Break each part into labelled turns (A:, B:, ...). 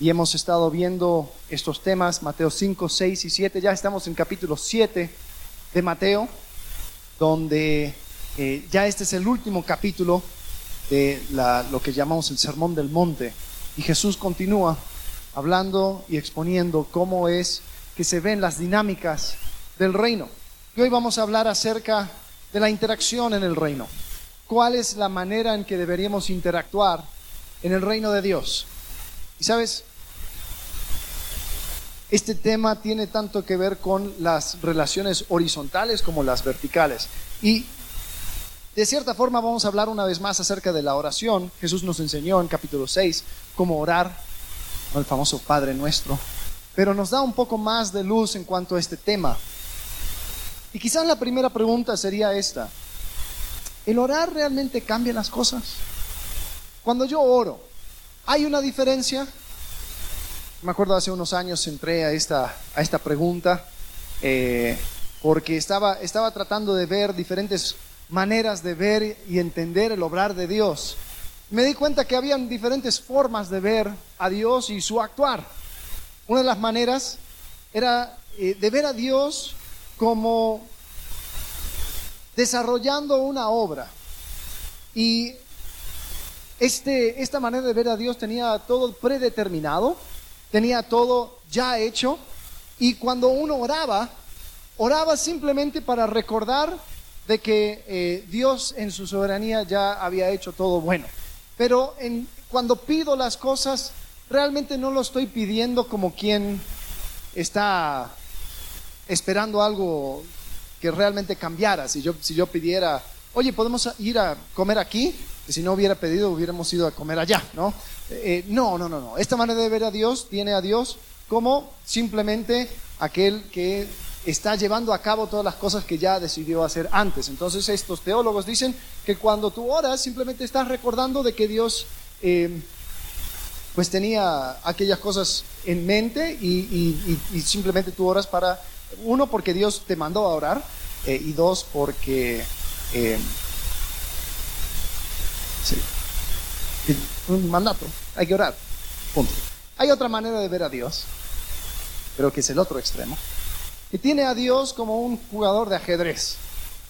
A: y hemos estado viendo estos temas, Mateo 5, 6 y 7. Ya estamos en capítulo 7 de Mateo, donde eh, ya este es el último capítulo de lo que llamamos el Sermón del Monte. Y Jesús continúa hablando y exponiendo cómo es que se ven las dinámicas del reino. Y hoy vamos a hablar acerca de la interacción en el reino. ¿Cuál es la manera en que deberíamos interactuar en el reino de Dios? Y sabes, este tema tiene tanto que ver con las relaciones horizontales como las verticales. Y de cierta forma vamos a hablar una vez más acerca de la oración. Jesús nos enseñó en capítulo 6 cómo orar, el famoso Padre nuestro, pero nos da un poco más de luz en cuanto a este tema. Y quizás la primera pregunta sería esta. ¿El orar realmente cambia las cosas? Cuando yo oro, ¿hay una diferencia? Me acuerdo hace unos años entré a esta, a esta pregunta eh, porque estaba, estaba tratando de ver diferentes maneras de ver y entender el obrar de Dios. Me di cuenta que habían diferentes formas de ver a Dios y su actuar. Una de las maneras era eh, de ver a Dios como desarrollando una obra. Y este, esta manera de ver a Dios tenía todo predeterminado, tenía todo ya hecho, y cuando uno oraba, oraba simplemente para recordar de que eh, Dios en su soberanía ya había hecho todo bueno. Pero en, cuando pido las cosas, realmente no lo estoy pidiendo como quien está esperando algo que realmente cambiara. Si yo, si yo pidiera, oye, ¿podemos ir a comer aquí? Si no hubiera pedido, hubiéramos ido a comer allá, ¿no? Eh, no, no, no, no. Esta manera de ver a Dios tiene a Dios como simplemente aquel que está llevando a cabo todas las cosas que ya decidió hacer antes. Entonces estos teólogos dicen que cuando tú oras simplemente estás recordando de que Dios eh, pues tenía aquellas cosas en mente y, simplemente tú oras para, uno, porque Dios te mandó a orar eh, y dos, porque... Sí, un mandato, hay que orar. Punto. Hay otra manera de ver a Dios, pero que es el otro extremo y tiene a Dios como un jugador de ajedrez.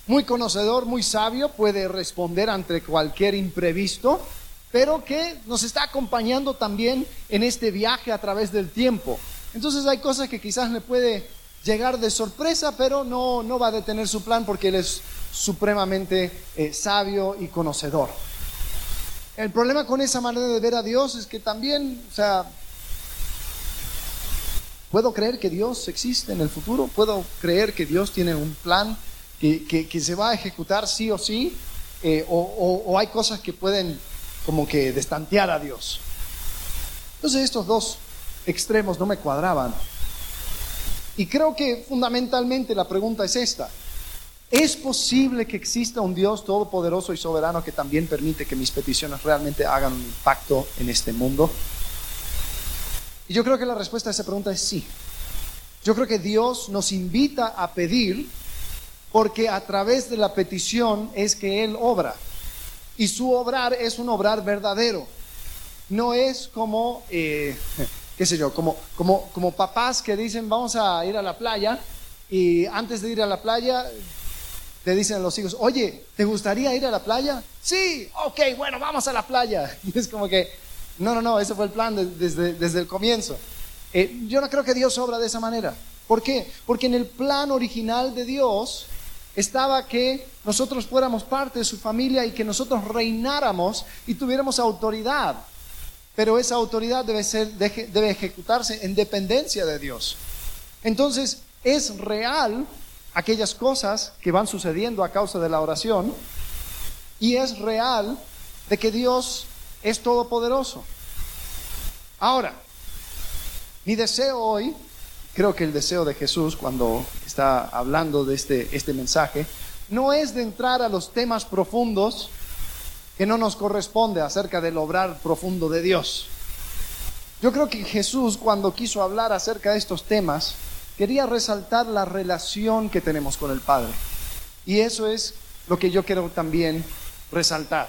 A: Muy conocedor, muy sabio, puede responder ante cualquier imprevisto, pero que nos está acompañando también en este viaje a través del tiempo. Entonces hay cosas que quizás le puede llegar de sorpresa, pero no, no va a detener su plan porque Él es supremamente eh, sabio y conocedor. El problema con esa manera de ver a Dios es que también, o sea, ¿Puedo creer que Dios existe en el futuro? ¿Puedo creer que Dios tiene un plan que, se va a ejecutar sí o sí? Eh, o, hay cosas que pueden como que destantear a Dios? Entonces estos dos extremos no me cuadraban. Y creo que fundamentalmente la pregunta es esta. ¿Es posible que exista un Dios todopoderoso y soberano que también permite que mis peticiones realmente hagan un impacto en este mundo? Y yo creo que la respuesta a esa pregunta es sí. Yo creo que Dios nos invita a pedir porque a través de la petición es que Él obra. Y su obrar es un obrar verdadero. No es como, eh, qué sé yo, como, como, como papás que dicen vamos a ir a la playa y antes de ir a la playa le dicen a los hijos, oye, ¿te gustaría ir a la playa? Sí, ok, bueno, vamos a la playa. Y es como que, no, no, no, ese fue el plan desde, desde, el comienzo. Eh, yo no creo que Dios obra de esa manera. ¿Por qué? Porque en el plan original de Dios estaba que nosotros fuéramos parte de su familia y que nosotros reináramos y tuviéramos autoridad. Pero esa autoridad debe, ser, debe ejecutarse en dependencia de Dios. Entonces, es real aquellas cosas que van sucediendo a causa de la oración y es real de que Dios es todopoderoso. Ahora, mi deseo hoy, creo que el deseo de Jesús cuando está hablando de este, este mensaje, no es de entrar a los temas profundos que no nos corresponde acerca del obrar profundo de Dios. Yo creo que Jesús cuando quiso hablar acerca de estos temas, quería resaltar la relación que tenemos con el Padre. Y eso es lo que yo quiero también resaltar.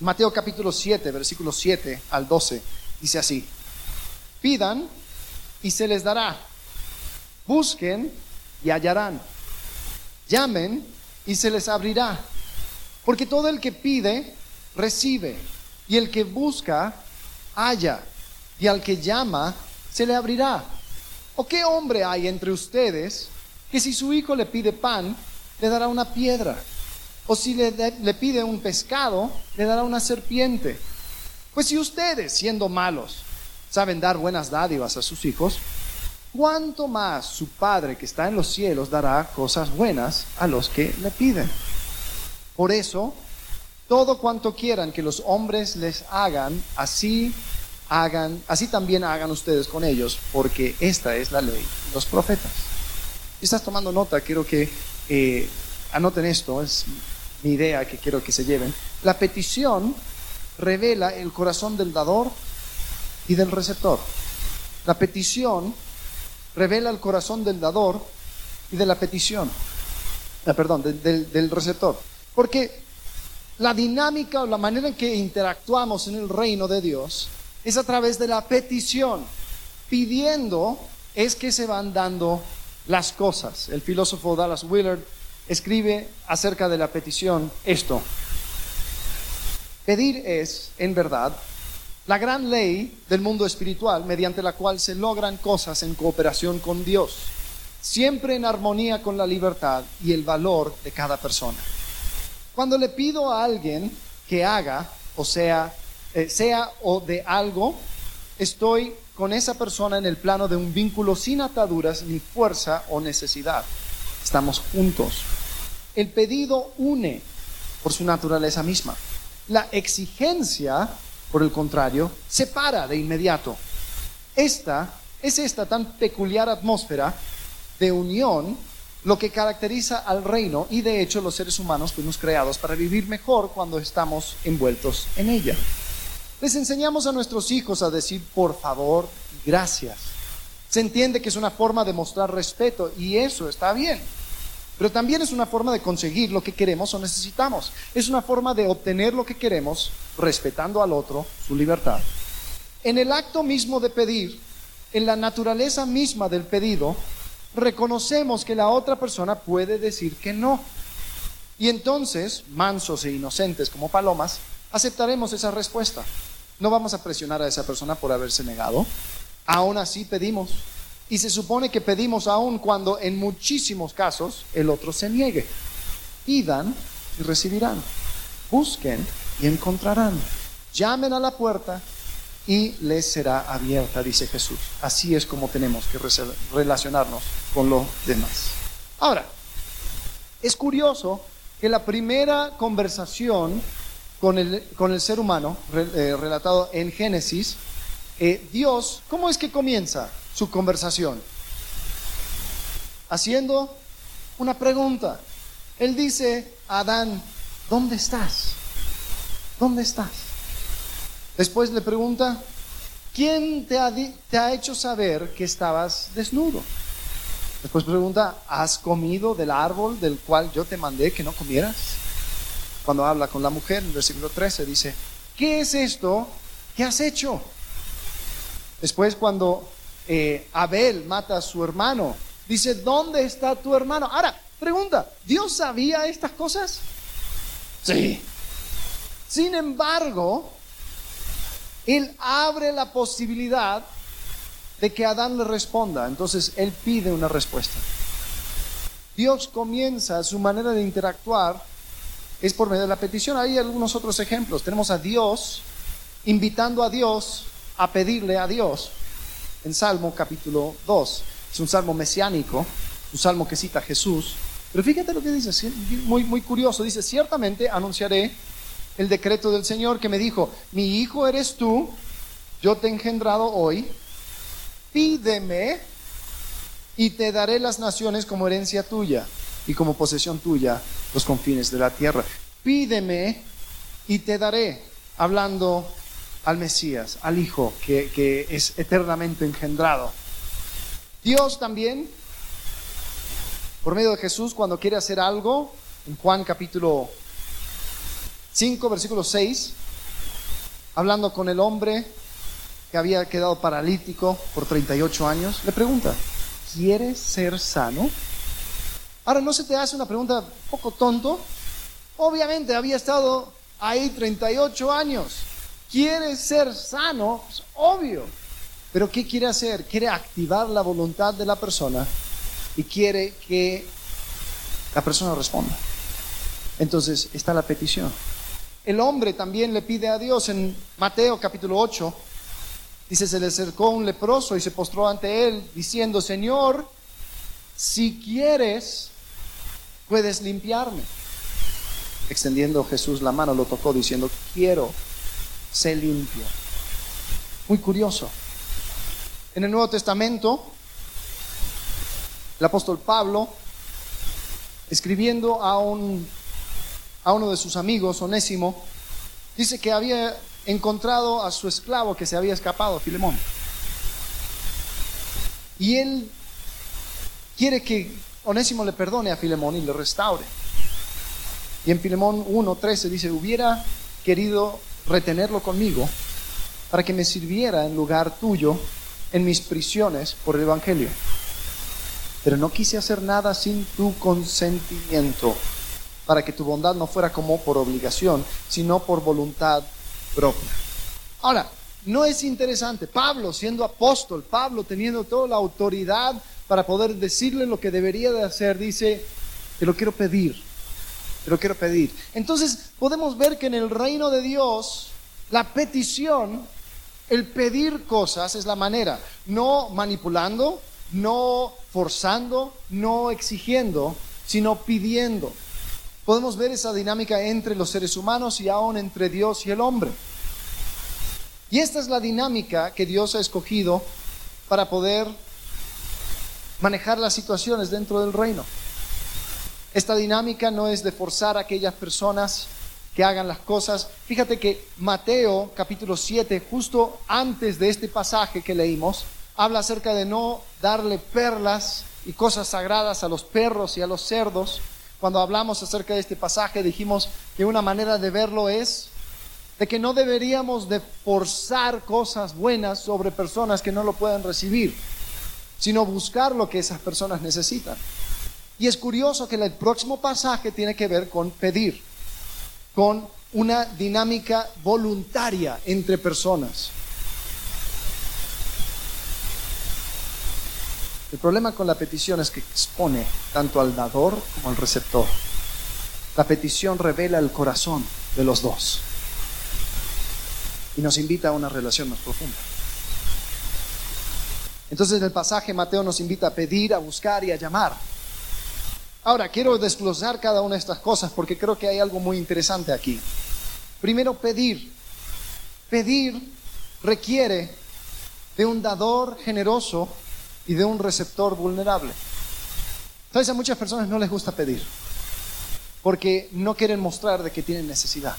A: Mateo capítulo 7, versículos 7 al 12, dice así. Pidan y se les dará. Busquen y hallarán. Llamen y se les abrirá. Porque todo el que pide, recibe. Y el que busca, halla. Y al que llama, se le abrirá. ¿O qué hombre hay entre ustedes que si su hijo le pide pan, le dará una piedra? O si le, pide un pescado, le dará una serpiente. Pues si ustedes, siendo malos, saben dar buenas dádivas a sus hijos, ¿cuánto más su Padre que está en los cielos dará cosas buenas a los que le piden? Por eso, todo cuanto quieran que los hombres les hagan, así hagan, así también hagan ustedes con ellos, porque esta es la ley, los profetas. Si estás tomando nota, quiero que eh, anoten esto, es mi idea que quiero que se lleven. La petición revela el corazón del dador y del receptor. La petición revela el corazón del dador y de la petición. Ah, perdón, del receptor. Porque la dinámica o la manera en que interactuamos en el reino de Dios es a través de la petición. Pidiendo es que se van dando las cosas. El filósofo Dallas Willard escribe acerca de la petición esto. Pedir es, en verdad, la gran ley del mundo espiritual mediante la cual se logran cosas en cooperación con Dios, siempre en armonía con la libertad y el valor de cada persona. Cuando le pido a alguien que haga, o sea, eh, sea o de algo, estoy con esa persona en el plano de un vínculo sin ataduras ni fuerza o necesidad. Estamos juntos. El pedido une por su naturaleza misma. La exigencia, por el contrario, separa de inmediato. Esta es esta tan peculiar atmósfera de unión lo que caracteriza al reino y de hecho los seres humanos fuimos creados para vivir mejor cuando estamos envueltos en ella. Les enseñamos a nuestros hijos a decir por favor gracias. Se entiende que es una forma de mostrar respeto y eso está bien. Pero también es una forma de conseguir lo que queremos o necesitamos. Es una forma de obtener lo que queremos respetando al otro su libertad. En el acto mismo de pedir, en la naturaleza misma del pedido, reconocemos que la otra persona puede decir que no. Y entonces, mansos e inocentes como palomas, aceptaremos esa respuesta. No vamos a presionar a esa persona por haberse negado. Aún así pedimos. Y se supone que pedimos aún cuando en muchísimos casos el otro se niegue. Pidan y recibirán. Busquen y encontrarán. Llamen a la puerta y les será abierta, dice Jesús. Así es como tenemos que relacionarnos con los demás. Ahora, es curioso que la primera conversación con el, con el ser humano, eh, relatado en Génesis, eh, Dios, ¿cómo es que comienza su conversación? Haciendo una pregunta. Él dice Adán, ¿dónde estás? ¿Dónde estás? Después le pregunta, ¿quién te ha, te ha hecho saber que estabas desnudo? Después pregunta, ¿has comido del árbol del cual yo te mandé que no comieras? Cuando habla con la mujer, en el versículo 13 dice, ¿qué es esto que has hecho? Después cuando eh, Abel mata a su hermano, dice, ¿dónde está tu hermano? Ahora, pregunta, ¿Dios sabía estas cosas? Sí. Sin embargo, Él abre la posibilidad de que Adán le responda. Entonces, Él pide una respuesta. Dios comienza su manera de interactuar es por medio de la petición. Hay algunos otros ejemplos. Tenemos a Dios invitando a Dios a pedirle a Dios en Salmo capítulo 2. Es un salmo mesiánico, un salmo que cita a Jesús. Pero fíjate lo que dice, muy, muy curioso. Dice, ciertamente anunciaré el decreto del Señor que me dijo, mi hijo eres tú, yo te he engendrado hoy, pídeme y te daré las naciones como herencia tuya y como posesión tuya los confines de la tierra. Pídeme y te daré, hablando al Mesías, al Hijo que, que es eternamente engendrado. Dios también, por medio de Jesús, cuando quiere hacer algo, en Juan capítulo 5, versículo 6, hablando con el hombre que había quedado paralítico por 38 años, le pregunta, ¿quieres ser sano? Ahora, ¿no se te hace una pregunta un poco tonto? Obviamente había estado ahí 38 años. ¿Quiere ser sano? Obvio. Pero ¿qué quiere hacer? Quiere activar la voluntad de la persona y quiere que la persona responda. Entonces está la petición. El hombre también le pide a Dios en Mateo capítulo 8. Dice, se le acercó un leproso y se postró ante él diciendo, Señor, si quieres, puedes limpiarme. Extendiendo Jesús la mano, lo tocó diciendo, quiero, sé limpio. Muy curioso. En el Nuevo Testamento, el apóstol Pablo, escribiendo a, un, a uno de sus amigos, Onésimo, dice que había encontrado a su esclavo que se había escapado, Filemón. Y él quiere que Onésimo le perdone a Filemón y le restaure. Y en Filemón 1.13 dice, hubiera querido retenerlo conmigo para que me sirviera en lugar tuyo en mis prisiones por el Evangelio. Pero no quise hacer nada sin tu consentimiento, para que tu bondad no fuera como por obligación, sino por voluntad propia. Ahora, no es interesante, Pablo siendo apóstol, Pablo teniendo toda la autoridad para poder decirle lo que debería de hacer, dice, te lo quiero pedir, te lo quiero pedir. Entonces podemos ver que en el reino de Dios, la petición el pedir cosas es la manera, no manipulando, no forzando, no exigiendo, sino pidiendo. Podemos ver esa dinámica entre los seres humanos y aún entre Dios y el hombre. Y esta es la dinámica que Dios ha escogido para poder manejar las situaciones dentro del reino. Esta dinámica no es de forzar a aquellas personas que hagan las cosas. Fíjate que Mateo capítulo 7, justo antes de este pasaje que leímos, habla acerca de no darle perlas y cosas sagradas a los perros y a los cerdos. Cuando hablamos acerca de este pasaje dijimos que una manera de verlo es de que no deberíamos de forzar cosas buenas sobre personas que no lo puedan recibir, sino buscar lo que esas personas necesitan. Y es curioso que el próximo pasaje tiene que ver con pedir con una dinámica voluntaria entre personas. El problema con la petición es que expone tanto al dador como al receptor. La petición revela el corazón de los dos y nos invita a una relación más profunda. Entonces en el pasaje Mateo nos invita a pedir, a buscar y a llamar. Ahora, quiero desglosar cada una de estas cosas porque creo que hay algo muy interesante aquí. Primero, pedir. Pedir requiere de un dador generoso y de un receptor vulnerable. Entonces a muchas personas no les gusta pedir porque no quieren mostrar de que tienen necesidad.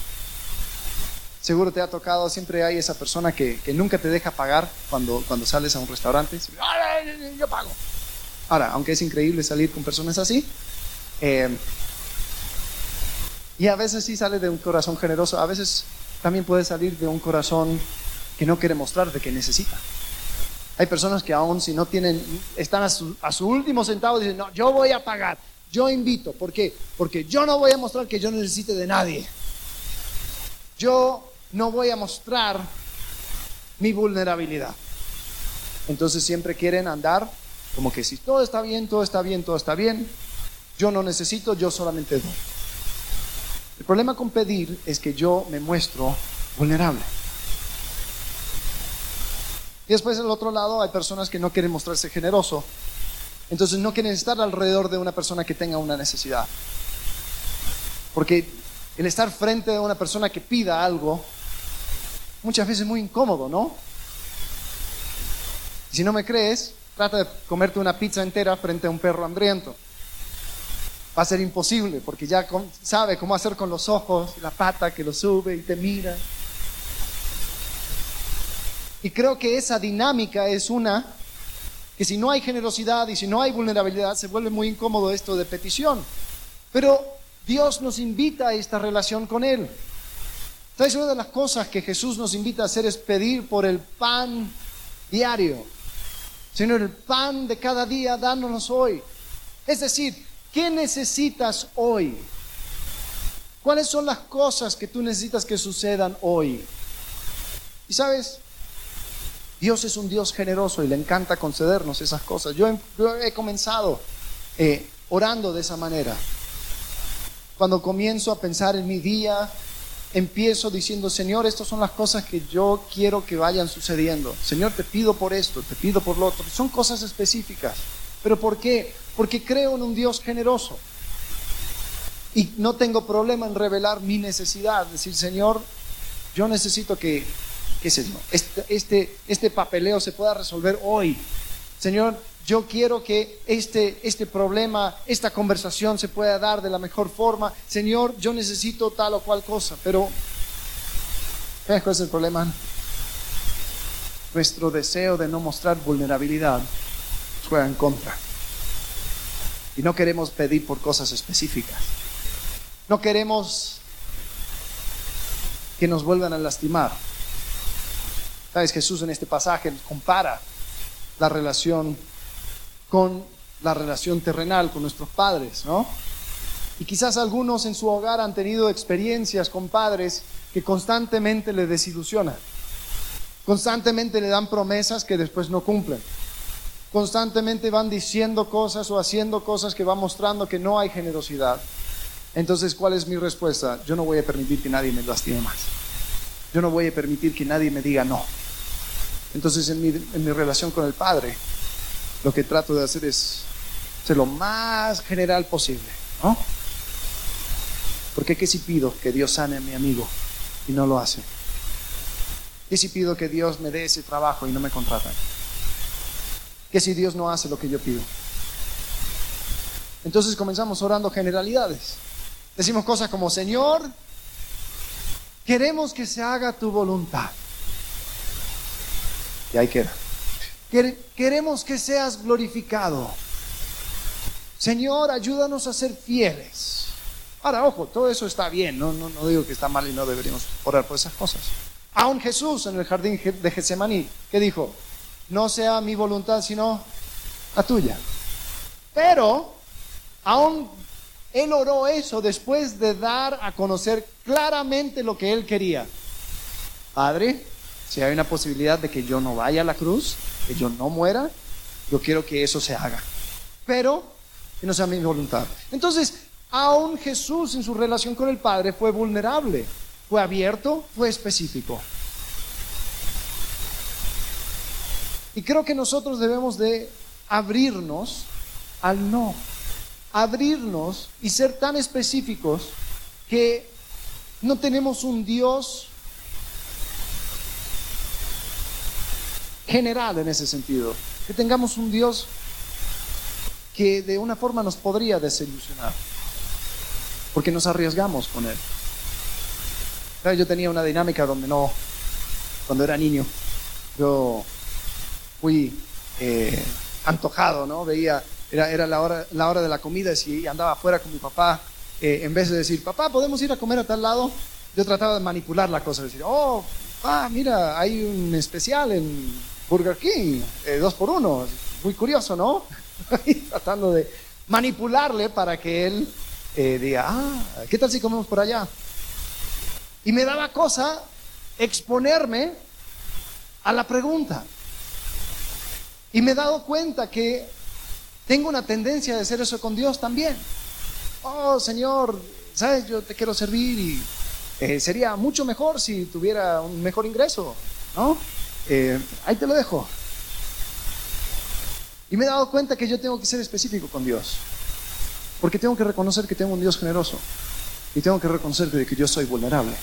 A: Seguro te ha tocado, siempre hay esa persona que, nunca te deja pagar cuando, cuando sales a un restaurante. Yo pago. Ahora, aunque es increíble salir con personas así, eh, y a veces sí sale de un corazón generoso, a veces también puede salir de un corazón que no quiere mostrar de que necesita. Hay personas que aún si no tienen, están a su, a su último centavo, dicen, no, yo voy a pagar, yo invito. ¿Por qué? Porque yo no voy a mostrar que yo necesite de nadie. Yo no voy a mostrar mi vulnerabilidad. Entonces siempre quieren andar como que si todo está bien, todo está bien, todo está bien, yo no necesito, yo solamente doy. El problema con pedir es que yo me muestro vulnerable. Y después del otro lado hay personas que no quieren mostrarse generoso. Entonces no quieren estar alrededor de una persona que tenga una necesidad. Porque el estar frente a una persona que pida algo muchas veces es muy incómodo, ¿no? si no me crees, trata de comerte una pizza entera frente a un perro hambriento va a ser imposible porque ya sabe cómo hacer con los ojos, la pata que lo sube y te mira. Y creo que esa dinámica es una que si no hay generosidad y si no hay vulnerabilidad se vuelve muy incómodo esto de petición. Pero Dios nos invita a esta relación con Él. Entonces, una de las cosas que Jesús nos invita a hacer es pedir por el pan diario. Señor, el pan de cada día, dános hoy. Es decir, ¿qué necesitas hoy? ¿Cuáles son las cosas que tú necesitas que sucedan hoy? Y sabes, Dios es un Dios generoso y le encanta concedernos esas cosas. Yo he, comenzado eh, orando de esa manera. Cuando comienzo a pensar en mi día, empiezo diciendo, Señor, estas son las cosas que yo quiero que vayan sucediendo. Señor, te pido por esto, te pido por lo otro. Son cosas específicas. ¿Pero por qué? Porque creo en un Dios generoso. Y no tengo problema en revelar mi necesidad. Decir, Señor, yo necesito que, qué sé yo, este, este, este papeleo se pueda resolver hoy. Señor, yo quiero que este, este problema, esta conversación se pueda dar de la mejor forma. Señor, yo necesito tal o cual cosa, pero ¿sabes cuál es el problema? Nuestro deseo de no mostrar vulnerabilidad juega en contra. Y no queremos pedir por cosas específicas. No queremos que nos vuelvan a lastimar. ¿Sabes? Jesús en este pasaje compara la relación con la relación terrenal con nuestros padres, ¿no? Y quizás algunos en su hogar han tenido experiencias con padres que constantemente le desilusionan, constantemente le dan promesas que después no cumplen, constantemente van diciendo cosas o haciendo cosas que van mostrando que no hay generosidad. Entonces, ¿cuál es mi respuesta? Yo no voy a permitir que nadie me lastime más. Yo no voy a permitir que nadie me diga no. Entonces, en mi, en mi relación con el Padre, lo que trato de hacer es ser lo más general posible, ¿no? Porque ¿qué si pido que Dios sane a mi amigo y no lo hace? ¿Qué si pido que Dios me dé ese trabajo y no me contratan? ¿Qué si Dios no hace lo que yo pido? Entonces comenzamos orando generalidades. Decimos cosas como, Señor, queremos que se haga tu voluntad. Y ahí queda. Queremos que seas glorificado. Señor, ayúdanos a ser fieles. Ahora, ojo, todo eso está bien, no, no, no digo que está mal y no deberíamos orar por esas cosas. Aún Jesús en el jardín de Getsemaní, ¿qué dijo? No sea mi voluntad, sino la tuya. Pero, aún él oró eso después de dar a conocer claramente lo que él quería. Padre, si hay una posibilidad de que yo no vaya a la cruz, que yo no muera, yo quiero que eso se haga. Pero que no sea mi voluntad. Entonces, aún Jesús en su relación con el Padre fue vulnerable, fue abierto, fue específico. Y creo que nosotros debemos de abrirnos al no, abrirnos y ser tan específicos que no tenemos un Dios general en ese sentido. Que tengamos un Dios que de una forma nos podría desilusionar, porque nos arriesgamos con Él. Yo tenía una dinámica donde no, cuando era niño, yo fui eh, antojado, ¿no? Veía, era, era la, hora, la hora de la comida y andaba afuera con mi papá, eh, en vez de decir, papá, ¿podemos ir a comer a tal lado? Yo trataba de manipular la cosa, decir, oh, ah, mira, hay un especial en Burger King, eh, dos por uno. Muy curioso, ¿no? Tratando de manipularle para que él eh, diga, ah, ¿qué tal si comemos por allá? Y me daba cosa exponerme a la pregunta. Y me he dado cuenta que tengo una tendencia de hacer eso con Dios también. Oh, Señor, ¿sabes? Yo te quiero servir y eh, sería mucho mejor si tuviera un mejor ingreso, ¿no? Eh, ahí te lo dejo. Y me he dado cuenta que yo tengo que ser específico con Dios. Porque tengo que reconocer que tengo un Dios generoso. Y tengo que reconocer que yo soy vulnerable.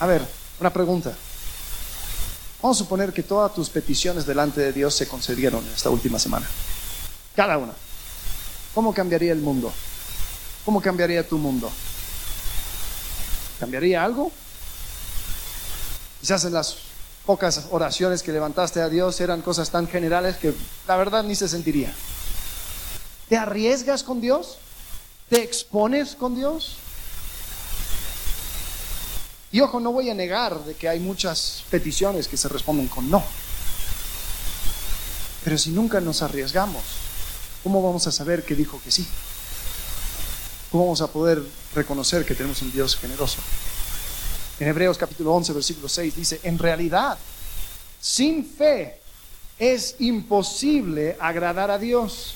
A: A ver, una pregunta. Vamos a suponer que todas tus peticiones delante de Dios se concedieron esta última semana. Cada una. ¿Cómo cambiaría el mundo? ¿Cómo cambiaría tu mundo? ¿Cambiaría algo? Quizás en las pocas oraciones que levantaste a Dios eran cosas tan generales que la verdad ni se sentiría. ¿Te arriesgas con Dios? ¿Te expones con Dios? Y ojo, no voy a negar de que hay muchas peticiones que se responden con no. Pero si nunca nos arriesgamos, ¿cómo vamos a saber que dijo que sí? ¿Cómo vamos a poder reconocer que tenemos un Dios generoso? En Hebreos capítulo 11, versículo 6 dice, en realidad, sin fe es imposible agradar a Dios,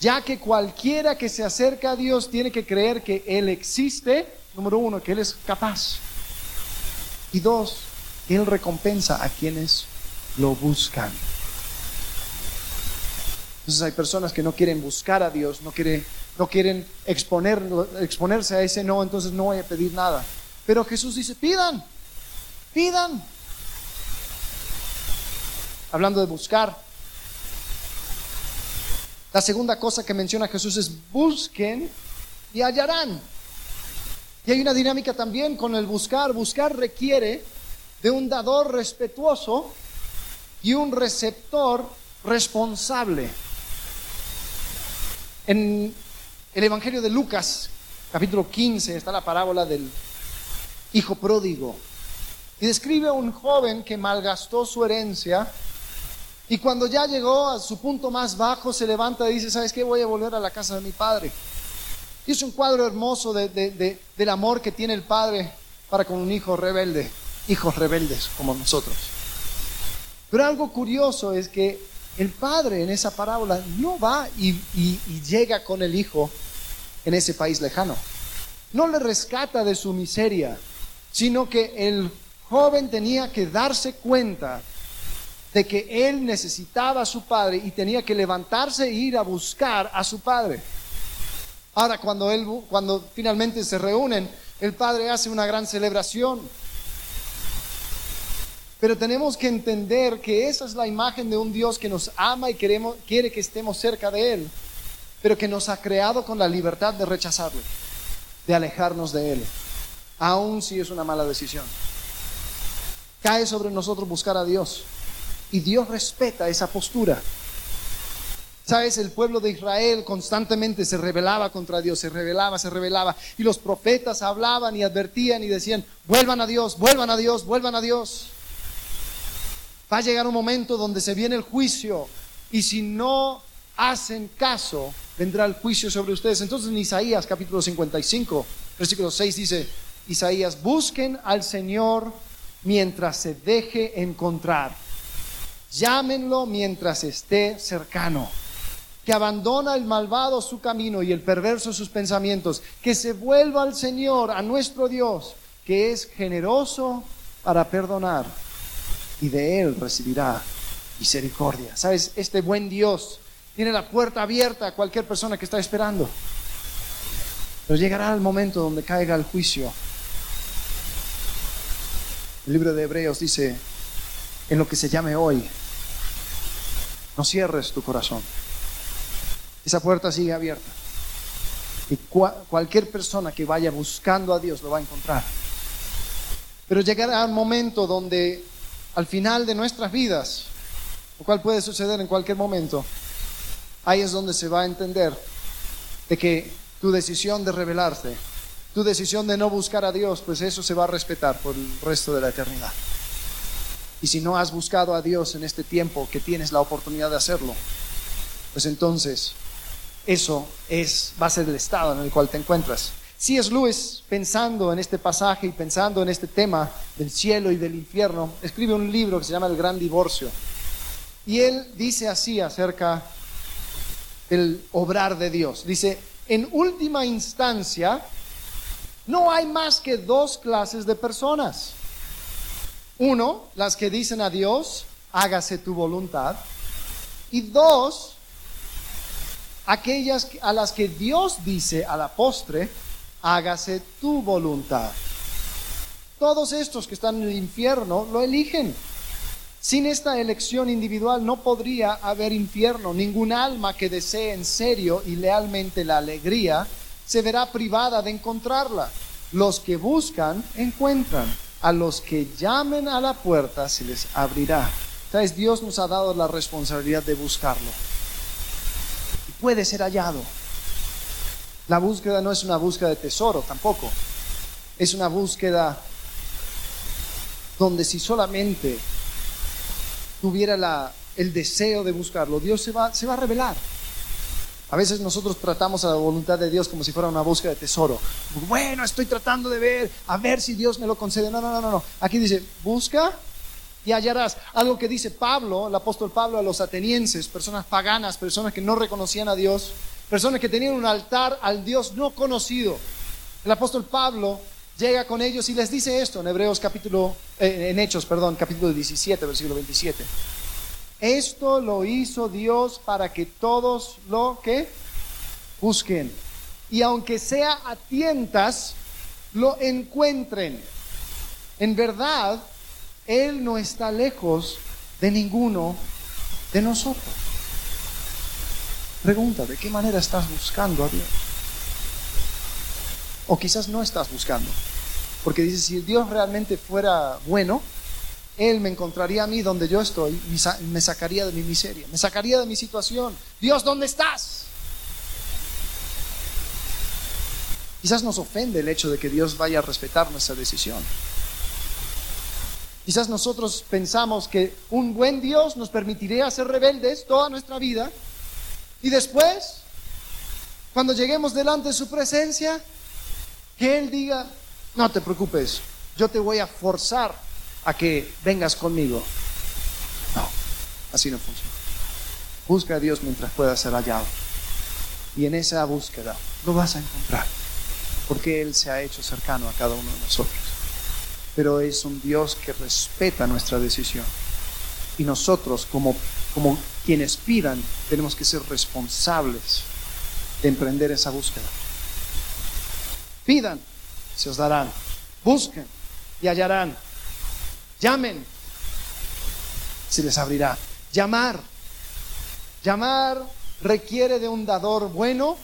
A: ya que cualquiera que se acerca a Dios tiene que creer que Él existe, número uno, que Él es capaz, y dos, que Él recompensa a quienes lo buscan. Entonces hay personas que no quieren buscar a Dios, no, quieren, no quieren exponer, exponerse a ese no, entonces no voy a pedir nada. Pero Jesús dice, pidan, pidan. Hablando de buscar. La segunda cosa que menciona Jesús es busquen y hallarán. Y hay una dinámica también con el buscar. Buscar requiere de un dador respetuoso y un receptor responsable. En el Evangelio de Lucas, capítulo 15, está la parábola del hijo pródigo. Y describe a un joven que malgastó su herencia y cuando ya llegó a su punto más bajo se levanta y dice, ¿sabes qué? Voy a volver a la casa de mi padre. Y es un cuadro hermoso del amor que tiene el padre para con un hijo rebelde, hijos rebeldes como nosotros. Pero algo curioso es que el padre en esa parábola no va y, llega con el hijo en ese país lejano. No le rescata de su miseria, sino que el joven tenía que darse cuenta de que él necesitaba a su padre y tenía que levantarse e ir a buscar a su padre. Ahora, cuando, él, cuando finalmente se reúnen, el padre hace una gran celebración pero tenemos que entender que esa es la imagen de un Dios que nos ama y queremos, quiere que estemos cerca de Él, pero que nos ha creado con la libertad de rechazarlo, de alejarnos de Él, aun si es una mala decisión. Cae sobre nosotros buscar a Dios y Dios respeta esa postura. Sabes, el pueblo de Israel constantemente se rebelaba contra Dios, se rebelaba, se rebelaba. Y los profetas hablaban y advertían y decían, vuelvan a Dios, vuelvan a Dios, vuelvan a Dios. Va a llegar un momento donde se viene el juicio y si no hacen caso, vendrá el juicio sobre ustedes. Entonces en Isaías capítulo 55, versículo 6 dice, Isaías, busquen al Señor mientras se deje encontrar. Llámenlo mientras esté cercano. Que abandona el malvado su camino y el perverso sus pensamientos. Que se vuelva al Señor, a nuestro Dios, que es generoso para perdonar y de Él recibirá misericordia. ¿Sabes? Este buen Dios tiene la puerta abierta a cualquier persona que está esperando. Pero llegará el momento donde caiga el juicio. El libro de Hebreos dice, en lo que se llame hoy, no cierres tu corazón. Esa puerta sigue abierta. Y cualquier persona que vaya buscando a Dios lo va a encontrar. Pero llegará un momento donde al final de nuestras vidas, lo cual puede suceder en cualquier momento, ahí es donde se va a entender de que tu decisión de rebelarte, tu decisión de no buscar a Dios, pues eso se va a respetar por el resto de la eternidad. Y si no has buscado a Dios en este tiempo que tienes la oportunidad de hacerlo, pues entonces eso es, va a ser el estado en el cual te encuentras. C.S. Lewis, pensando en este pasaje y pensando en este tema del cielo y del infierno, escribe un libro que se llama El Gran Divorcio. Y él dice así acerca del obrar de Dios. Dice, en última instancia, no hay más que dos clases de personas. Uno, las que dicen a Dios, hágase tu voluntad. Y dos, aquellas a las que Dios dice a la postre, hágase tu voluntad. Todos estos que están en el infierno lo eligen. Sin esta elección individual no podría haber infierno. Ningún alma que desee en serio y lealmente la alegría se verá privada de encontrarla. Los que buscan, encuentran. A los que llamen a la puerta se les abrirá. Entonces Dios nos ha dado la responsabilidad de buscarlo. Y puede ser hallado. La búsqueda no es una búsqueda de tesoro tampoco. Es una búsqueda donde si solamente tuviera la, el deseo de buscarlo, Dios se va, se va a revelar. A veces nosotros tratamos a la voluntad de Dios como si fuera una búsqueda de tesoro. Bueno, estoy tratando de ver, a ver si Dios me lo concede. No, no, no, no. Aquí dice, busca y hallarás. Algo que dice Pablo, el apóstol Pablo a los atenienses, personas paganas, personas que no reconocían a Dios, personas que tenían un altar al Dios no conocido. El apóstol Pablo llega con ellos y les dice esto en Hebreos capítulo, eh, en Hechos, perdón, capítulo 17, versículo 27. Esto lo hizo Dios para que todos lo que busquen. Y aunque sea a tientas, lo encuentren. En verdad, Él no está lejos de ninguno de nosotros. Pregunta, ¿de qué manera estás buscando a Dios? O quizás no estás buscando. Porque dice, si Dios realmente fuera bueno, él me encontraría a mí donde yo estoy, me sacaría de mi miseria, me sacaría de mi situación. Dios, ¿dónde estás? Quizás nos ofende el hecho de que Dios vaya a respetar nuestra decisión. Quizás nosotros pensamos que un buen Dios nos permitiría ser rebeldes toda nuestra vida y después, cuando lleguemos delante de su presencia, que Él diga, no te preocupes, yo te voy a forzar a que vengas conmigo. No, así no funciona. Busca a Dios mientras pueda ser hallado. Y en esa búsqueda lo vas a encontrar. Porque Él se ha hecho cercano a cada uno de nosotros. Pero es un Dios que respeta nuestra decisión. Y nosotros, como, como quienes pidan, tenemos que ser responsables de emprender esa búsqueda. Pidan, se os darán. Busquen y hallarán. Llamen, se les abrirá. Llamar. Llamar requiere de un dador bueno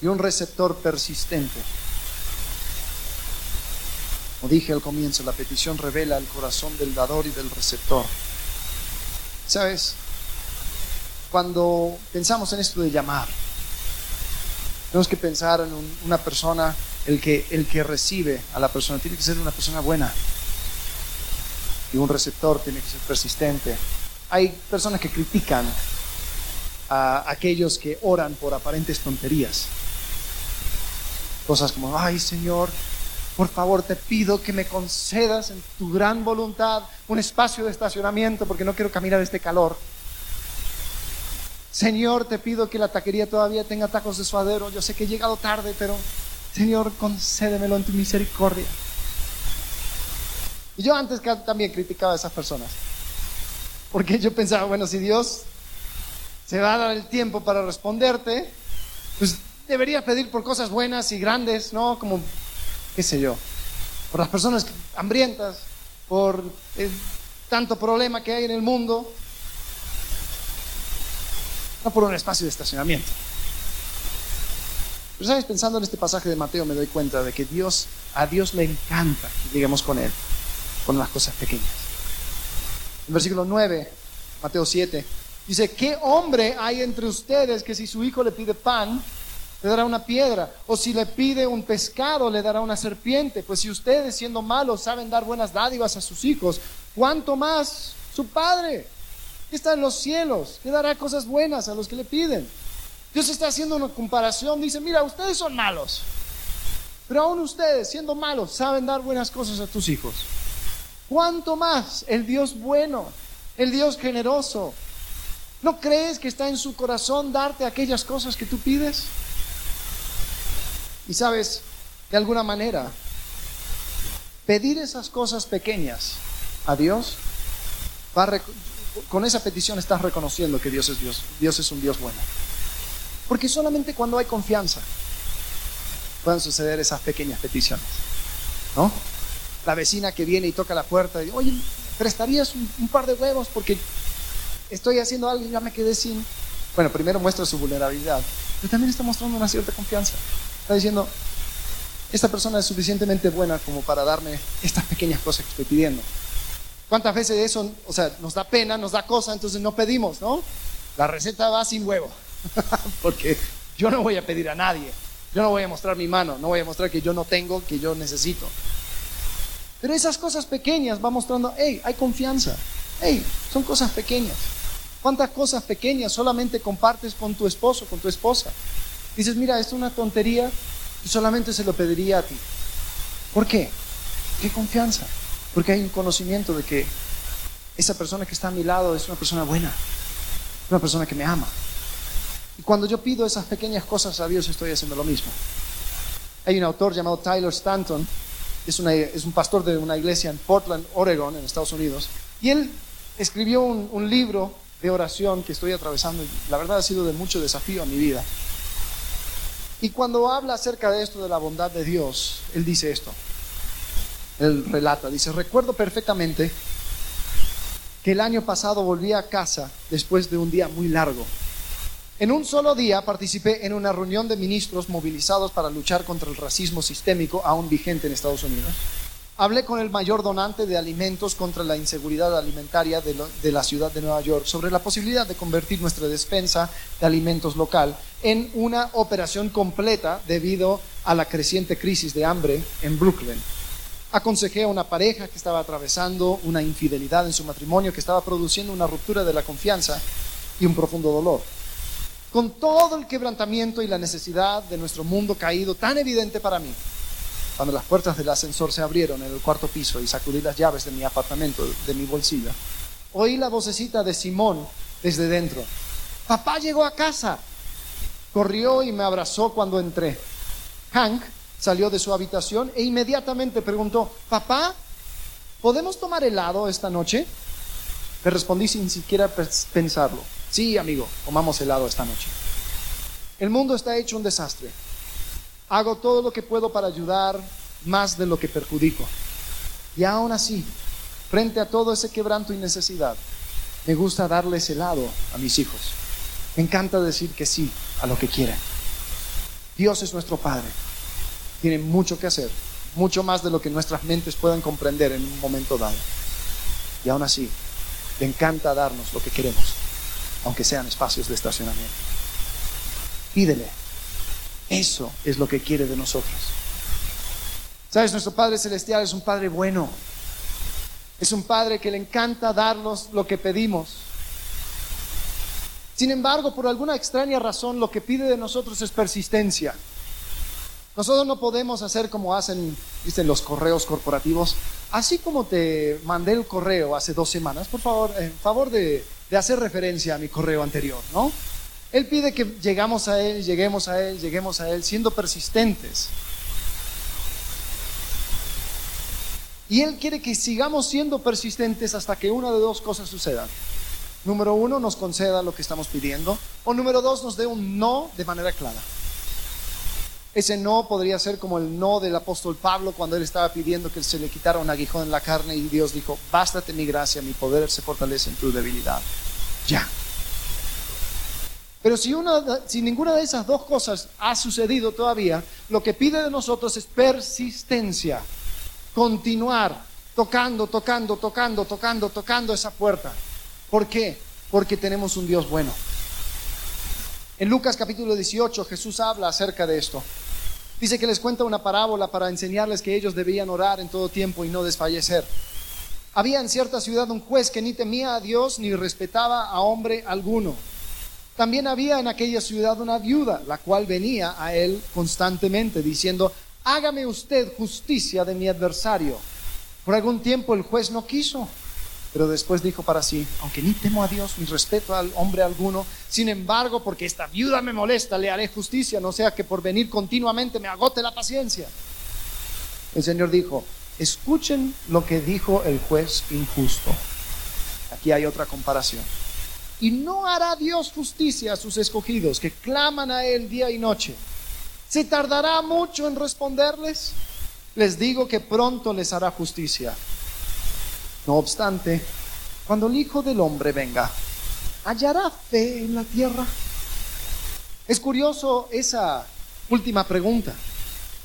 A: y un receptor persistente. Como dije al comienzo, la petición revela el corazón del dador y del receptor. ¿Sabes? Cuando pensamos en esto de llamar, tenemos que pensar en una persona, el que, el que recibe a la persona, tiene que ser una persona buena y un receptor tiene que ser persistente. Hay personas que critican a aquellos que oran por aparentes tonterías. Cosas como, ay Señor, por favor te pido que me concedas en tu gran voluntad un espacio de estacionamiento porque no quiero caminar este calor. Señor, te pido que la taquería todavía tenga tacos de suadero. Yo sé que he llegado tarde, pero Señor, concédemelo en tu misericordia. Y yo antes también criticaba a esas personas. Porque yo pensaba, bueno, si Dios se va a dar el tiempo para responderte, pues debería pedir por cosas buenas y grandes, ¿no? Como, qué sé yo, por las personas hambrientas, por tanto problema que hay en el mundo, no por un espacio de estacionamiento. Pero sabes, pensando en este pasaje de Mateo me doy cuenta de que Dios, a Dios le encanta que lleguemos con Él con las cosas pequeñas. En versículo 9, Mateo 7, dice, ¿qué hombre hay entre ustedes que si su hijo le pide pan, le dará una piedra? O si le pide un pescado, le dará una serpiente? Pues si ustedes, siendo malos, saben dar buenas dádivas a sus hijos, ¿cuánto más su Padre, que está en los cielos, que dará cosas buenas a los que le piden? Dios está haciendo una comparación, dice, mira, ustedes son malos, pero aún ustedes, siendo malos, saben dar buenas cosas a tus hijos. ¿Cuánto más el Dios bueno, el Dios generoso? ¿No crees que está en su corazón darte aquellas cosas que tú pides? Y sabes, de alguna manera, pedir esas cosas pequeñas a Dios, con esa petición estás reconociendo que Dios es Dios, Dios es un Dios bueno. Porque solamente cuando hay confianza pueden suceder esas pequeñas peticiones, ¿no? La vecina que viene y toca la puerta y oye, ¿prestarías un, par de huevos? Porque estoy haciendo algo y ya me quedé sin... Bueno, primero muestra su vulnerabilidad, pero también está mostrando una cierta confianza. Está diciendo, esta persona es suficientemente buena como para darme estas pequeñas cosas que estoy pidiendo. ¿Cuántas veces eso, o sea, nos da pena, nos da cosa, entonces no pedimos, ¿no? La receta va sin huevo, porque yo no voy a pedir a nadie, yo no voy a mostrar mi mano, no voy a mostrar que yo no tengo, que yo necesito. Pero esas cosas pequeñas va mostrando, hey, hay confianza. Hey, son cosas pequeñas. ¿Cuántas cosas pequeñas solamente compartes con tu esposo, con tu esposa? Dices, mira, esto es una tontería y solamente se lo pediría a ti. ¿Por qué? ¿Qué confianza? Porque hay un conocimiento de que esa persona que está a mi lado es una persona buena, una persona que me ama. Y cuando yo pido esas pequeñas cosas a Dios, estoy haciendo lo mismo. Hay un autor llamado Tyler Stanton, es, es un pastor de una iglesia en Portland, Oregon, en Estados Unidos, y él escribió un, un libro de oración que estoy atravesando la verdad ha sido de mucho desafío a mi vida. Y cuando habla acerca de esto, de la bondad de Dios, él dice esto. Él relata, dice, recuerdo perfectamente que el año pasado volví a casa después de un día muy largo. En un solo día participé en una reunión de ministros movilizados para luchar contra el racismo sistémico aún vigente en Estados Unidos. Hablé con el mayor donante de alimentos contra la inseguridad alimentaria de, la ciudad de Nueva York sobre la posibilidad de convertir nuestra despensa de alimentos local en una operación completa debido a la creciente crisis de hambre en Brooklyn. Aconsejé a una pareja que estaba atravesando una infidelidad en su matrimonio que estaba produciendo una ruptura de la confianza y un profundo dolor. Con todo el quebrantamiento y la necesidad de nuestro mundo caído tan evidente para mí, cuando las puertas del ascensor se abrieron en el cuarto piso y sacudí las llaves de mi apartamento de mi bolsillo, oí la vocecita de Simón desde dentro. Papá llegó a casa. Corrió y me abrazó cuando entré. Hank salió de su habitación e inmediatamente preguntó, papá, ¿podemos tomar helado esta noche? Le respondí sin siquiera pensarlo. Sí, amigo, tomamos helado esta noche. El mundo está hecho un desastre. Hago todo lo que puedo para ayudar más de lo que perjudico. Y aún así, frente a todo ese quebranto y necesidad, me gusta darles helado a mis hijos. Me encanta decir que sí a lo que quieren. Dios es nuestro Padre tiene mucho que hacer, mucho más de lo que nuestras mentes puedan comprender en un momento dado. Y aún así, le encanta darnos lo que queremos, aunque sean espacios de estacionamiento. Pídele. Eso es lo que quiere de nosotros. Sabes, nuestro Padre Celestial es un Padre bueno. Es un Padre que le encanta darnos lo que pedimos. Sin embargo, por alguna extraña razón, lo que pide de nosotros es persistencia. Nosotros no podemos hacer como hacen los correos corporativos. Así como te mandé el correo hace dos semanas, por favor, en favor de, de hacer referencia a mi correo anterior, ¿no? Él pide que llegamos a Él, lleguemos a Él, lleguemos a Él, siendo persistentes. Y Él quiere que sigamos siendo persistentes hasta que una de dos cosas sucedan. Número uno, nos conceda lo que estamos pidiendo. O número dos, nos dé un no de manera clara. Ese no podría ser como el no del apóstol Pablo cuando él estaba pidiendo que se le quitara un aguijón en la carne y Dios dijo, bástate mi gracia, mi poder se fortalece en tu debilidad. Ya. Pero si, una, si ninguna de esas dos cosas ha sucedido todavía, lo que pide de nosotros es persistencia, continuar tocando, tocando, tocando, tocando, tocando esa puerta. ¿Por qué? Porque tenemos un Dios bueno. En Lucas capítulo 18 Jesús habla acerca de esto. Dice que les cuenta una parábola para enseñarles que ellos debían orar en todo tiempo y no desfallecer. Había en cierta ciudad un juez que ni temía a Dios ni respetaba a hombre alguno. También había en aquella ciudad una viuda, la cual venía a él constantemente diciendo, hágame usted justicia de mi adversario. Por algún tiempo el juez no quiso pero después dijo para sí, aunque ni temo a Dios ni respeto al hombre alguno, sin embargo, porque esta viuda me molesta, le haré justicia, no sea que por venir continuamente me agote la paciencia. El Señor dijo, escuchen lo que dijo el juez injusto. Aquí hay otra comparación. Y no hará Dios justicia a sus escogidos que claman a Él día y noche. ¿Se tardará mucho en responderles? Les digo que pronto les hará justicia. No obstante, cuando el Hijo del Hombre venga, ¿hallará fe en la tierra? Es curioso esa última pregunta.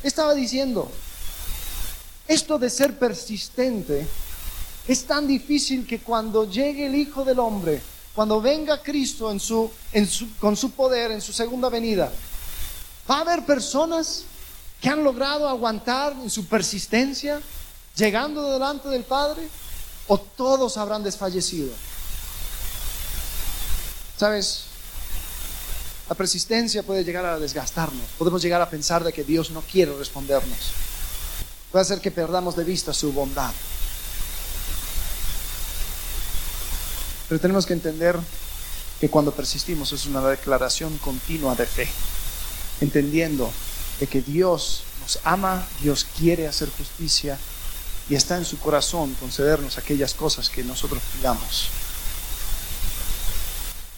A: Estaba diciendo, esto de ser persistente es tan difícil que cuando llegue el Hijo del Hombre, cuando venga Cristo en su, con su poder, en su segunda venida, va a haber personas que han logrado aguantar en su persistencia llegando delante del Padre o todos habrán desfallecido. ¿Sabes? La persistencia puede llegar a desgastarnos. Podemos llegar a pensar de que Dios no quiere respondernos. Puede hacer que perdamos de vista su bondad. Pero tenemos que entender que cuando persistimos es una declaración continua de fe, entendiendo de que Dios nos ama, Dios quiere hacer justicia y está en su corazón concedernos aquellas cosas que nosotros pidamos.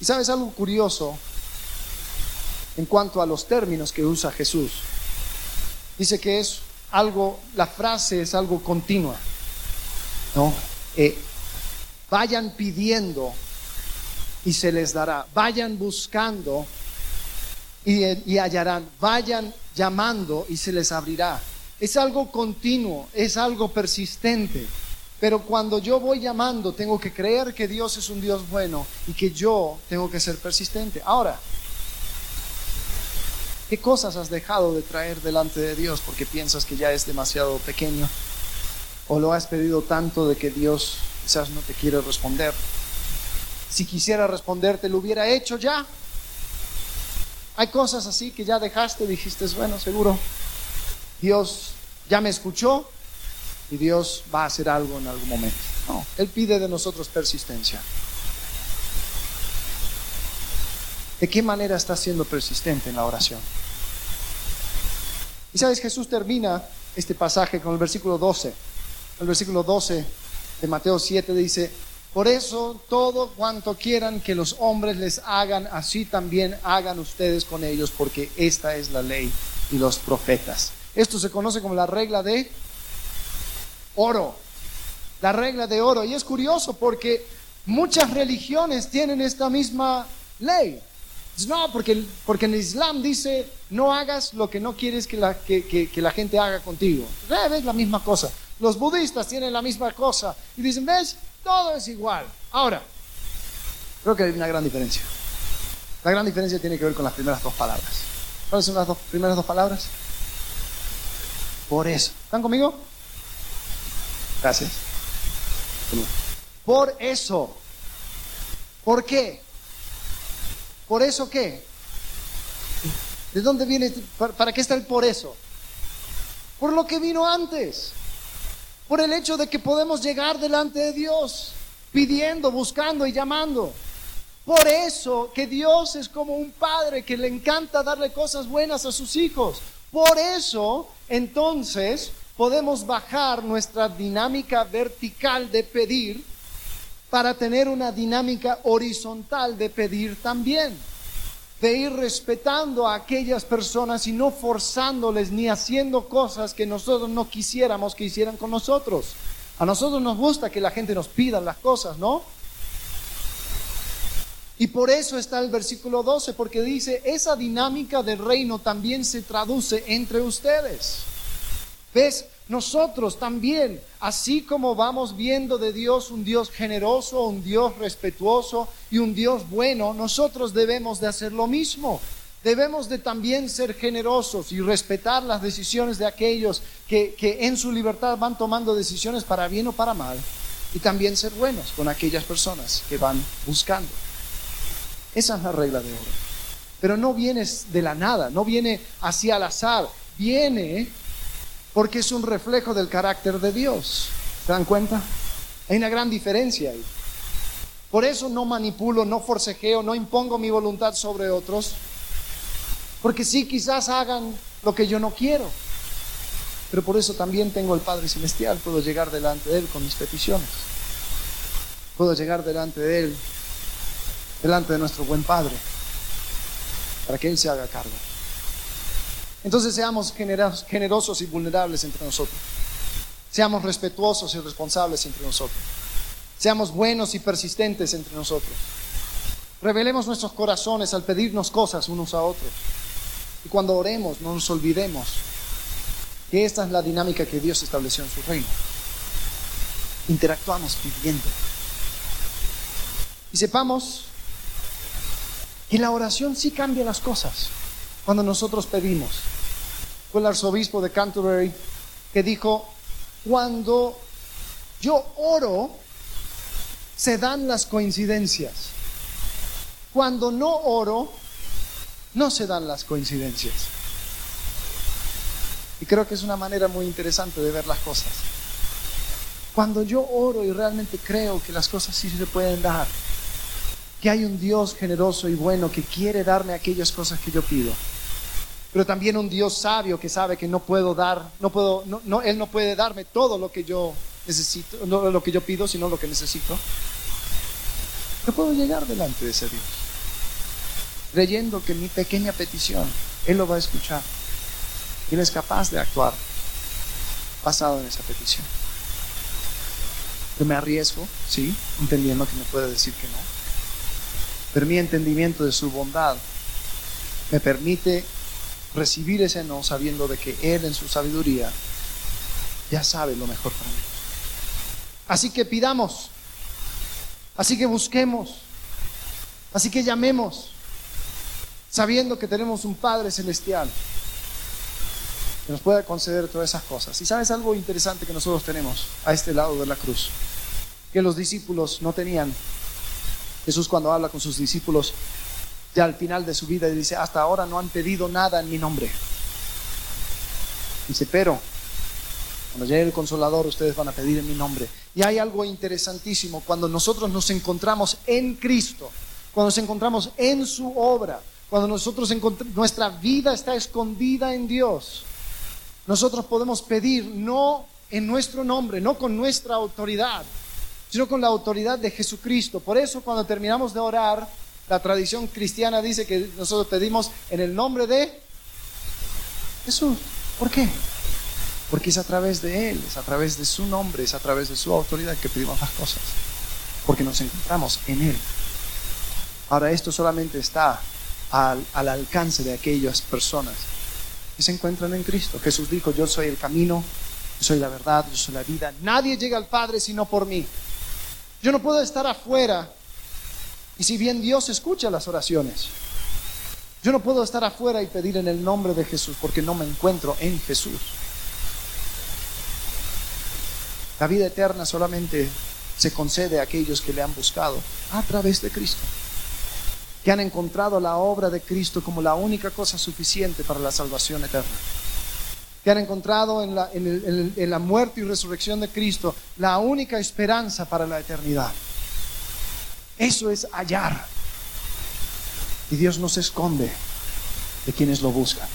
A: Y sabes algo curioso en cuanto a los términos que usa Jesús. Dice que es algo, la frase es algo continua. ¿no? Eh, vayan pidiendo y se les dará. Vayan buscando y, y hallarán. Vayan llamando y se les abrirá. Es algo continuo, es algo persistente. Pero cuando yo voy llamando, tengo que creer que Dios es un Dios bueno y que yo tengo que ser persistente. Ahora, ¿qué cosas has dejado de traer delante de Dios porque piensas que ya es demasiado pequeño? ¿O lo has pedido tanto de que Dios quizás no te quiere responder? Si quisiera responderte, lo hubiera hecho ya. Hay cosas así que ya dejaste, dijiste, bueno, seguro, Dios ya me escuchó y Dios va a hacer algo en algún momento. No, Él pide de nosotros persistencia. ¿De qué manera estás siendo persistente en la oración? Y sabes, Jesús termina este pasaje con el versículo 12. El versículo 12 de Mateo 7 dice, por eso todo cuanto quieran que los hombres les hagan, así también hagan ustedes con ellos, porque esta es la ley y los profetas. Esto se conoce como la regla de oro. La regla de oro. Y es curioso porque muchas religiones tienen esta misma ley. No, porque, porque en el Islam dice, no hagas lo que no quieres que la, que, la gente haga contigo. Es la misma cosa. Los budistas tienen la misma cosa. Y dicen, ¿ves? Todo es igual. Ahora, creo que hay una gran diferencia. La gran diferencia tiene que ver con las primeras dos palabras. ¿Cuáles son las dos, primeras dos palabras? Por eso. ¿Están conmigo? Gracias. Por eso. ¿Por qué? ¿Por eso qué? ¿De dónde viene? ¿Para qué está el por eso? Por lo que vino antes. Por el hecho de que podemos llegar delante de Dios pidiendo, buscando y llamando. Por eso que Dios es como un padre que le encanta darle cosas buenas a sus hijos. Por eso, entonces, podemos bajar nuestra dinámica vertical de pedir para tener una dinámica horizontal de pedir también, de ir respetando a aquellas personas y no forzándoles ni haciendo cosas que nosotros no quisiéramos que hicieran con nosotros. A nosotros nos gusta que la gente nos pida las cosas, ¿no? Y por eso está el versículo 12, porque dice, esa dinámica del reino también se traduce entre ustedes. ¿Ves? Nosotros también, así como vamos viendo de Dios un Dios generoso, un Dios respetuoso y un Dios bueno, nosotros debemos de hacer lo mismo. Debemos de también ser generosos y respetar las decisiones de aquellos que, que en su libertad van tomando decisiones para bien o para mal. Y también ser buenos con aquellas personas que van buscando. Esa es la regla de oro. Pero no viene de la nada, no viene hacia al azar, viene porque es un reflejo del carácter de Dios. ¿Se dan cuenta? Hay una gran diferencia ahí. Por eso no manipulo, no forcejeo, no impongo mi voluntad sobre otros. Porque sí, quizás hagan lo que yo no quiero. Pero por eso también tengo el Padre Celestial. Puedo llegar delante de Él con mis peticiones. Puedo llegar delante de Él delante de nuestro buen Padre, para que Él se haga cargo. Entonces seamos generosos y vulnerables entre nosotros. Seamos respetuosos y responsables entre nosotros. Seamos buenos y persistentes entre nosotros. Revelemos nuestros corazones al pedirnos cosas unos a otros. Y cuando oremos, no nos olvidemos que esta es la dinámica que Dios estableció en su reino. Interactuamos pidiendo. Y sepamos y la oración sí cambia las cosas cuando nosotros pedimos. Fue el arzobispo de Canterbury que dijo, cuando yo oro, se dan las coincidencias. Cuando no oro, no se dan las coincidencias. Y creo que es una manera muy interesante de ver las cosas. Cuando yo oro y realmente creo que las cosas sí se pueden dar, que hay un Dios generoso y bueno que quiere darme aquellas cosas que yo pido, pero también un Dios sabio que sabe que no puedo dar, no puedo, no, Él no puede darme todo lo que yo necesito, no lo que yo pido, sino lo que necesito. Yo puedo llegar delante de ese Dios, creyendo que mi pequeña petición, Él lo va a escuchar. Él es capaz de actuar basado en esa petición. Yo me arriesgo, sí, entendiendo que me puede decir que no. Pero mi entendimiento de su bondad me permite recibir ese no sabiendo de que Él en su sabiduría ya sabe lo mejor para mí. Así que pidamos, así que busquemos, así que llamemos, sabiendo que tenemos un Padre Celestial que nos pueda conceder todas esas cosas. Y sabes algo interesante que nosotros tenemos a este lado de la cruz, que los discípulos no tenían. Jesús cuando habla con sus discípulos ya al final de su vida dice, hasta ahora no han pedido nada en mi nombre. Dice, pero cuando llegue el consolador ustedes van a pedir en mi nombre. Y hay algo interesantísimo, cuando nosotros nos encontramos en Cristo, cuando nos encontramos en su obra, cuando nosotros nuestra vida está escondida en Dios, nosotros podemos pedir no en nuestro nombre, no con nuestra autoridad, sino con la autoridad de Jesucristo. Por eso cuando terminamos de orar, la tradición cristiana dice que nosotros pedimos en el nombre de Jesús. ¿Por qué? Porque es a través de Él, es a través de su nombre, es a través de su autoridad que pedimos las cosas. Porque nos encontramos en Él. Ahora, esto solamente está al, alcance de aquellas personas que se encuentran en Cristo. Jesús dijo, yo soy el camino, yo soy la verdad, yo soy la vida. Nadie llega al Padre sino por mí. Yo no puedo estar afuera y si bien Dios escucha las oraciones, yo no puedo estar afuera y pedir en el nombre de Jesús porque no me encuentro en Jesús. La vida eterna solamente se concede a aquellos que le han buscado a través de Cristo, que han encontrado la obra de Cristo como la única cosa suficiente para la salvación eterna, que han encontrado en la, en la muerte y resurrección de Cristo la única esperanza para la eternidad. Eso es hallar. Y Dios no se esconde de quienes lo buscan.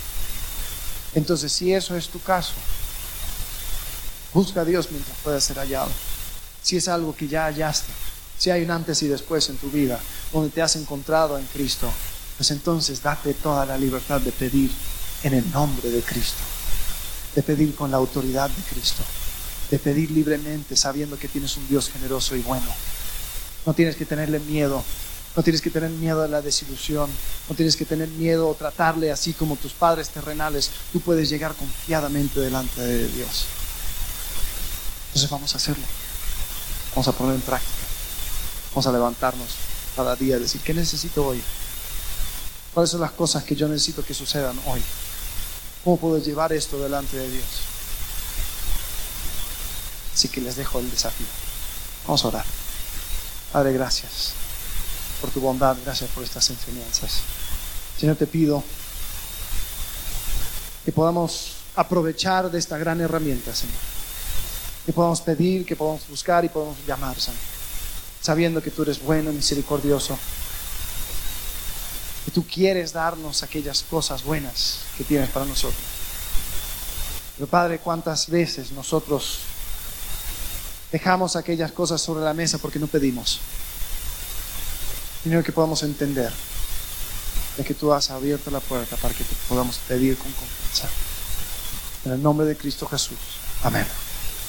A: Entonces, si eso es tu caso, busca a Dios mientras pueda ser hallado. Si es algo que ya hallaste, si hay un antes y después en tu vida, donde te has encontrado en Cristo, pues entonces date toda la libertad de pedir en el nombre de Cristo, de pedir con la autoridad de Cristo, de pedir libremente sabiendo que tienes un Dios generoso y bueno no tienes que tenerle miedo. No tienes que tener miedo a la desilusión. No tienes que tener miedo o tratarle así como tus padres terrenales. Tú puedes llegar confiadamente delante de Dios. Entonces vamos a hacerlo. Vamos a ponerlo en práctica. Vamos a levantarnos cada día y decir, ¿qué necesito hoy? ¿Cuáles son las cosas que yo necesito que sucedan hoy? ¿Cómo puedo llevar esto delante de Dios? Así que les dejo el desafío. Vamos a orar. Padre, gracias por tu bondad, gracias por estas enseñanzas. Señor, te pido que podamos aprovechar de esta gran herramienta, Señor. Que podamos pedir, que podamos buscar y podamos llamar, Señor. Sabiendo que tú eres bueno misericordioso. Tú quieres darnos aquellas cosas buenas que tienes para nosotros. Pero Padre, ¿cuántas veces nosotros dejamos aquellas cosas sobre la mesa porque no pedimos. Sino que podamos entender de que tú has abierto la puerta para que podamos pedir con confianza. En el nombre de Cristo Jesús. Amén.